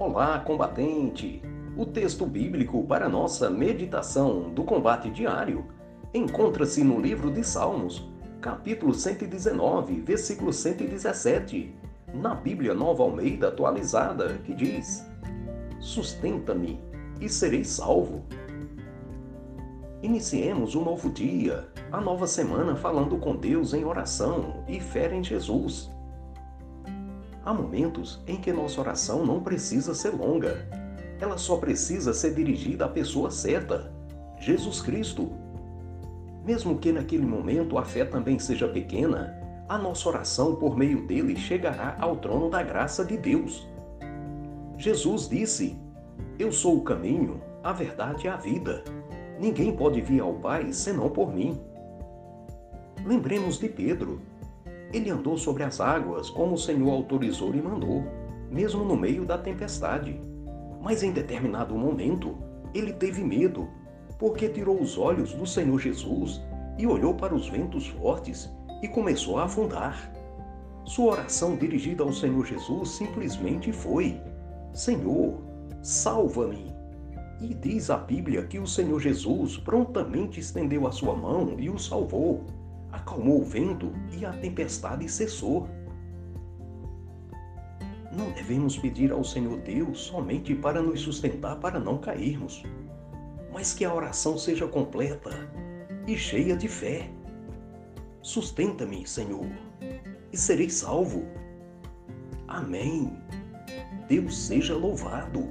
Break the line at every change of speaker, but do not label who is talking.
Olá, combatente! O texto bíblico para nossa meditação do combate diário encontra-se no livro de Salmos, capítulo 119, versículo 117, na Bíblia Nova Almeida atualizada, que diz: Sustenta-me e serei salvo. Iniciemos um novo dia, a nova semana falando com Deus em oração e fé em Jesus. Há momentos em que nossa oração não precisa ser longa. Ela só precisa ser dirigida à pessoa certa, Jesus Cristo. Mesmo que naquele momento a fé também seja pequena, a nossa oração por meio dele chegará ao trono da graça de Deus. Jesus disse: Eu sou o caminho, a verdade e a vida. Ninguém pode vir ao Pai senão por mim. Lembremos de Pedro, ele andou sobre as águas como o Senhor autorizou e mandou, mesmo no meio da tempestade. Mas em determinado momento, ele teve medo, porque tirou os olhos do Senhor Jesus e olhou para os ventos fortes e começou a afundar. Sua oração dirigida ao Senhor Jesus simplesmente foi: Senhor, salva-me. E diz a Bíblia que o Senhor Jesus prontamente estendeu a sua mão e o salvou acalmou o vento e a tempestade cessou. Não devemos pedir ao Senhor Deus somente para nos sustentar para não cairmos, mas que a oração seja completa e cheia de fé. Sustenta-me, Senhor, e serei salvo. Amém. Deus seja louvado.